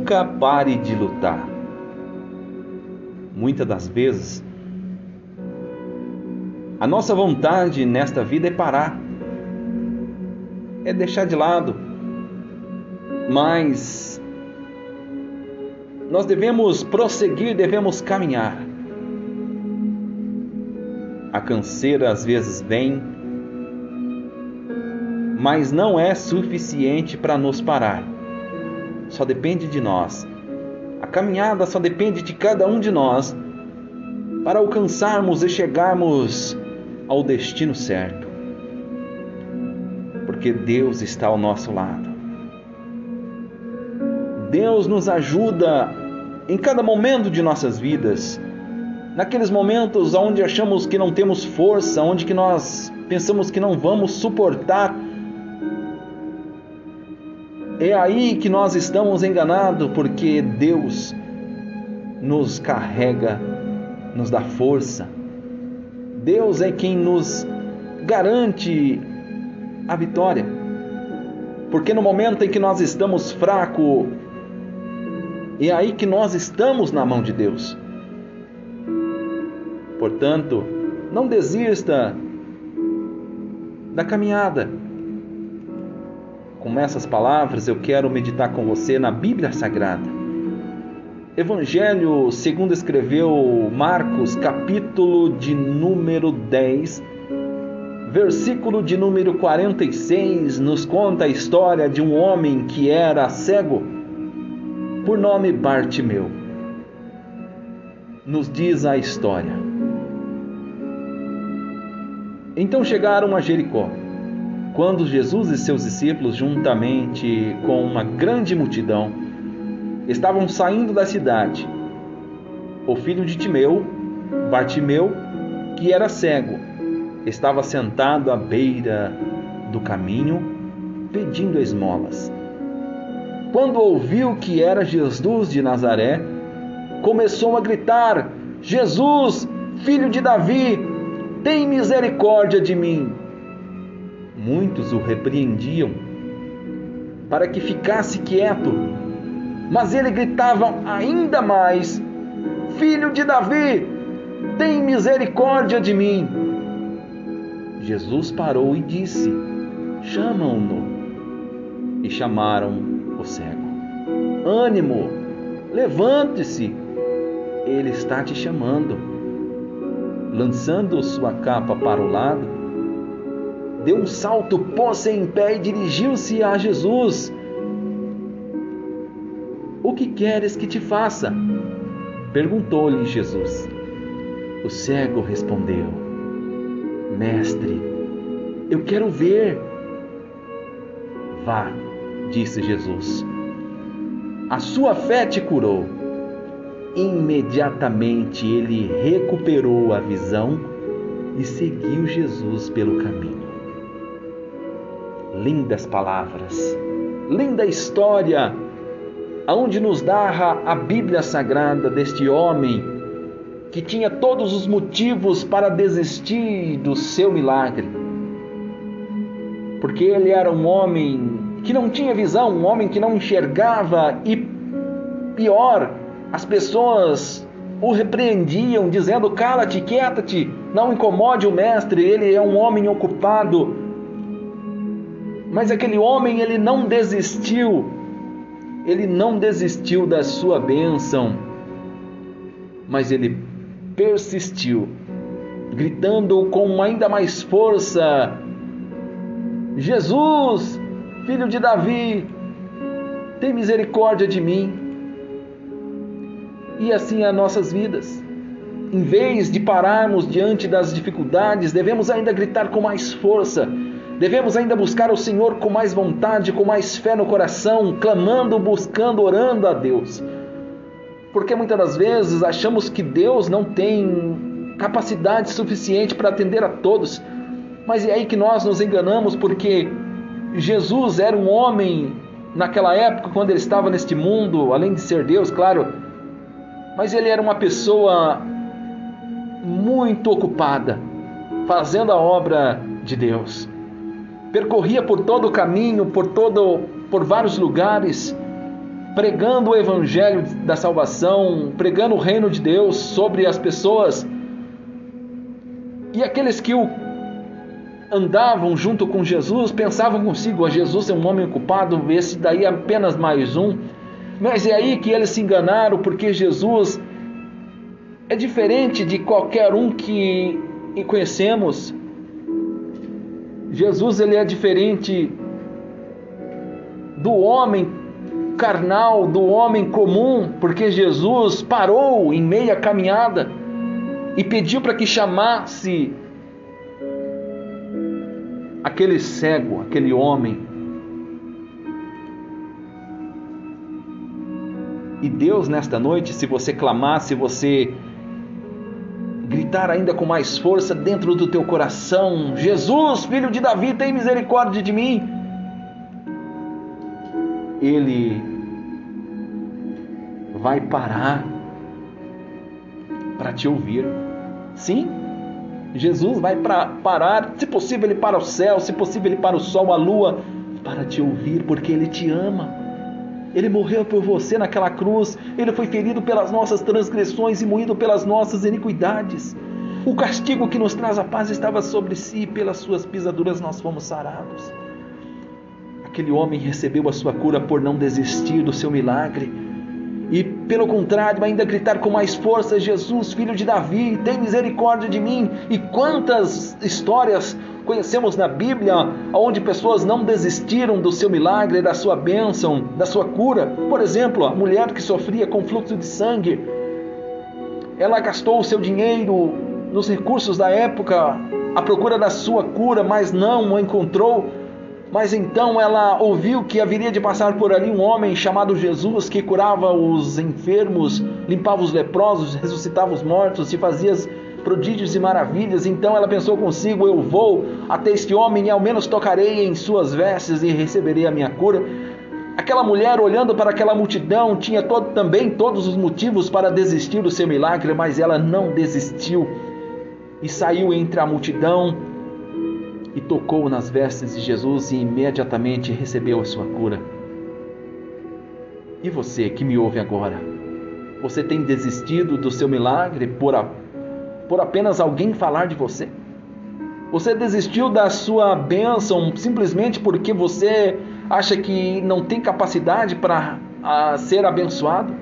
nunca pare de lutar. Muitas das vezes, a nossa vontade nesta vida é parar, é deixar de lado, mas nós devemos prosseguir, devemos caminhar. A canseira às vezes vem, mas não é suficiente para nos parar. Só depende de nós. A caminhada só depende de cada um de nós para alcançarmos e chegarmos ao destino certo. Porque Deus está ao nosso lado. Deus nos ajuda em cada momento de nossas vidas. Naqueles momentos onde achamos que não temos força, onde que nós pensamos que não vamos suportar, é aí que nós estamos enganados, porque Deus nos carrega, nos dá força. Deus é quem nos garante a vitória. Porque no momento em que nós estamos fracos, é aí que nós estamos na mão de Deus. Portanto, não desista da caminhada. Com essas palavras, eu quero meditar com você na Bíblia Sagrada. Evangelho segundo escreveu Marcos, capítulo de número 10, versículo de número 46, nos conta a história de um homem que era cego por nome Bartimeu. Nos diz a história. Então chegaram a Jericó. Quando Jesus e seus discípulos, juntamente com uma grande multidão, estavam saindo da cidade, o filho de Timeu, Bartimeu, que era cego, estava sentado à beira do caminho, pedindo esmolas. Quando ouviu que era Jesus de Nazaré, começou a gritar: Jesus, filho de Davi, tem misericórdia de mim. Muitos o repreendiam para que ficasse quieto, mas ele gritava ainda mais: Filho de Davi, tem misericórdia de mim. Jesus parou e disse: Chamam-no. E chamaram o cego: Ânimo, levante-se, ele está te chamando. Lançando sua capa para o lado, deu um salto, pôs-se em pé e dirigiu-se a Jesus. O que queres que te faça? Perguntou-lhe Jesus. O cego respondeu: Mestre, eu quero ver. Vá, disse Jesus. A sua fé te curou. Imediatamente ele recuperou a visão e seguiu Jesus pelo caminho. Lindas palavras, linda história, aonde nos narra a Bíblia Sagrada deste homem que tinha todos os motivos para desistir do seu milagre. Porque ele era um homem que não tinha visão, um homem que não enxergava e pior, as pessoas o repreendiam dizendo: "Cala-te, quieta-te, não incomode o mestre, ele é um homem ocupado". Mas aquele homem, ele não desistiu. Ele não desistiu da sua bênção. Mas ele persistiu, gritando com ainda mais força: Jesus, filho de Davi, tem misericórdia de mim. E assim as nossas vidas. Em vez de pararmos diante das dificuldades, devemos ainda gritar com mais força. Devemos ainda buscar o Senhor com mais vontade, com mais fé no coração, clamando, buscando, orando a Deus. Porque muitas das vezes achamos que Deus não tem capacidade suficiente para atender a todos. Mas é aí que nós nos enganamos, porque Jesus era um homem naquela época, quando ele estava neste mundo, além de ser Deus, claro, mas ele era uma pessoa muito ocupada, fazendo a obra de Deus. Percorria por todo o caminho, por todo, por vários lugares, pregando o evangelho da salvação, pregando o reino de Deus sobre as pessoas. E aqueles que o andavam junto com Jesus pensavam consigo: a Jesus é um homem culpado, esse daí é apenas mais um. Mas é aí que eles se enganaram, porque Jesus é diferente de qualquer um que conhecemos. Jesus ele é diferente do homem carnal, do homem comum, porque Jesus parou em meia caminhada e pediu para que chamasse aquele cego, aquele homem. E Deus, nesta noite, se você clamar, se você gritar ainda com mais força dentro do teu coração: Jesus, filho de Davi, tem misericórdia de mim. Ele vai parar para te ouvir. Sim, Jesus vai pra, parar, se possível, ele para o céu, se possível, ele para o sol, a lua, para te ouvir, porque ele te ama. Ele morreu por você naquela cruz, ele foi ferido pelas nossas transgressões e moído pelas nossas iniquidades. O castigo que nos traz a paz estava sobre si, pelas suas pisaduras nós fomos sarados. Aquele homem recebeu a sua cura por não desistir do seu milagre e, pelo contrário, ainda gritar com mais força: Jesus, filho de Davi, tem misericórdia de mim. E quantas histórias conhecemos na Bíblia onde pessoas não desistiram do seu milagre, da sua bênção, da sua cura. Por exemplo, a mulher que sofria com fluxo de sangue, ela gastou o seu dinheiro nos recursos da época à procura da sua cura, mas não o encontrou. Mas então ela ouviu que haveria de passar por ali um homem chamado Jesus que curava os enfermos, limpava os leprosos, ressuscitava os mortos e fazia prodígios e maravilhas. Então ela pensou consigo: Eu vou até este homem e ao menos tocarei em suas vestes e receberei a minha cura. Aquela mulher, olhando para aquela multidão, tinha todo, também todos os motivos para desistir do seu milagre, mas ela não desistiu e saiu entre a multidão e tocou nas vestes de Jesus e imediatamente recebeu a sua cura. E você que me ouve agora, você tem desistido do seu milagre por, a, por apenas alguém falar de você? Você desistiu da sua bênção simplesmente porque você acha que não tem capacidade para ser abençoado?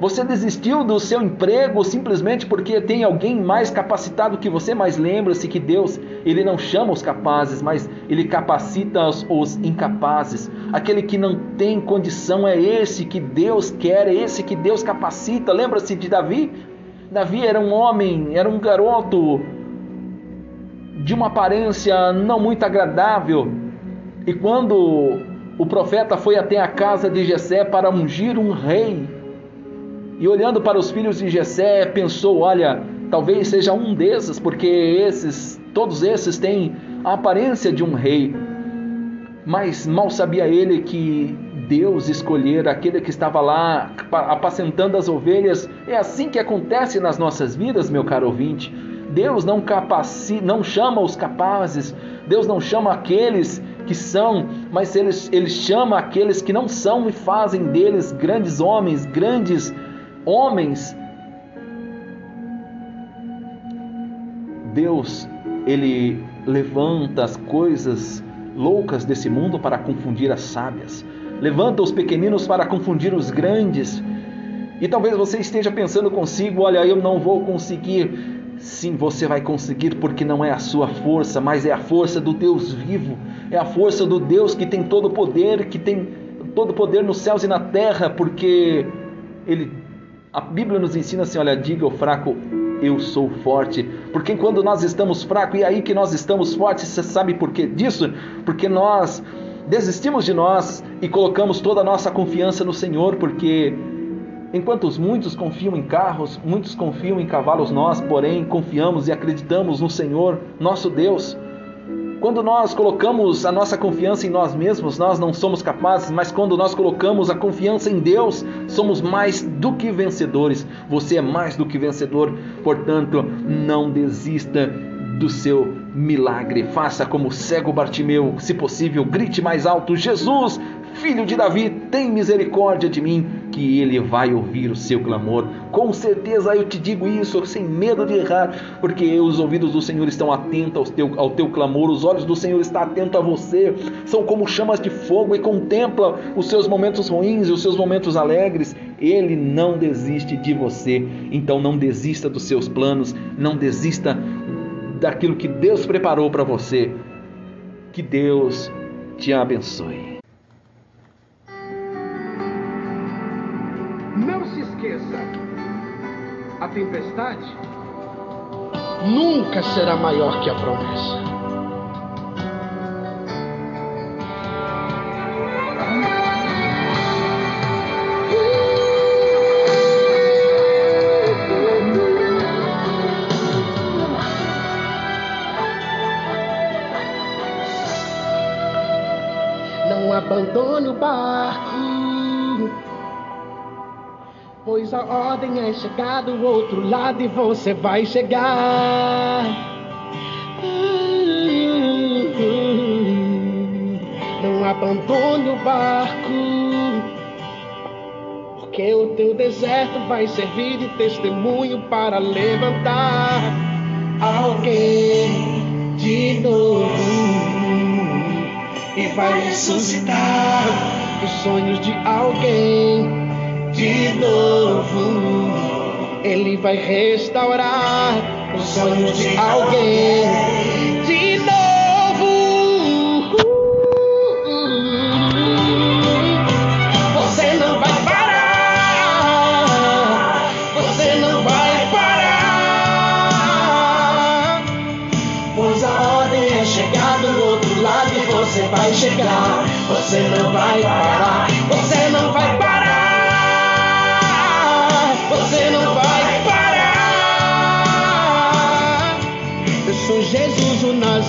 Você desistiu do seu emprego simplesmente porque tem alguém mais capacitado que você, mas lembre-se que Deus, ele não chama os capazes, mas ele capacita os, os incapazes. Aquele que não tem condição é esse que Deus quer, é esse que Deus capacita. Lembra-se de Davi? Davi era um homem, era um garoto de uma aparência não muito agradável. E quando o profeta foi até a casa de Jessé para ungir um rei, e olhando para os filhos de Jessé, pensou: olha, talvez seja um desses, porque esses, todos esses têm a aparência de um rei. Mas mal sabia ele que Deus escolher aquele que estava lá apacentando as ovelhas. É assim que acontece nas nossas vidas, meu caro ouvinte. Deus não capacita, não chama os capazes. Deus não chama aqueles que são, mas ele, ele chama aqueles que não são e fazem deles grandes homens, grandes homens, Deus, ele levanta as coisas loucas desse mundo para confundir as sábias. Levanta os pequeninos para confundir os grandes. E talvez você esteja pensando consigo: olha, eu não vou conseguir. Sim, você vai conseguir porque não é a sua força, mas é a força do Deus vivo. É a força do Deus que tem todo o poder, que tem todo o poder nos céus e na terra, porque Ele a Bíblia nos ensina assim: olha, diga ao fraco, eu sou forte. Porque quando nós estamos fracos, e é aí que nós estamos fortes, você sabe por que disso? Porque nós desistimos de nós e colocamos toda a nossa confiança no Senhor, porque enquanto muitos confiam em carros, muitos confiam em cavalos, nós, porém, confiamos e acreditamos no Senhor, nosso Deus. Quando nós colocamos a nossa confiança em nós mesmos, nós não somos capazes, mas quando nós colocamos a confiança em Deus, somos mais do que vencedores. Você é mais do que vencedor, portanto, não desista do seu milagre. Faça como o cego Bartimeu, se possível, grite mais alto: Jesus, filho de Davi, tem misericórdia de mim, que ele vai ouvir o seu clamor. Com certeza eu te digo isso, sem medo de errar, porque os ouvidos do Senhor estão atentos ao teu, ao teu clamor, os olhos do Senhor estão atentos a você, são como chamas de fogo e contempla os seus momentos ruins e os seus momentos alegres. Ele não desiste de você, então não desista dos seus planos, não desista daquilo que Deus preparou para você. Que Deus te abençoe. A tempestade nunca será maior que a promessa. Não abandone o barco, pois a ordem é chegar do outro lado e você vai chegar. Não abandone o barco, porque o teu deserto vai servir de testemunho para levantar alguém de novo e vai ressuscitar os sonhos de alguém de novo. Ele vai restaurar os sonhos de alguém de novo. Você não vai parar. Você não vai parar. Pois a ordem é chegar do outro lado e você vai chegar. Você não vai parar.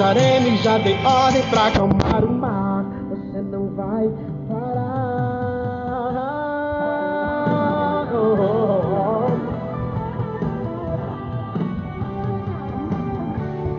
Já dei ordem pra acalmar o mar. Você não vai.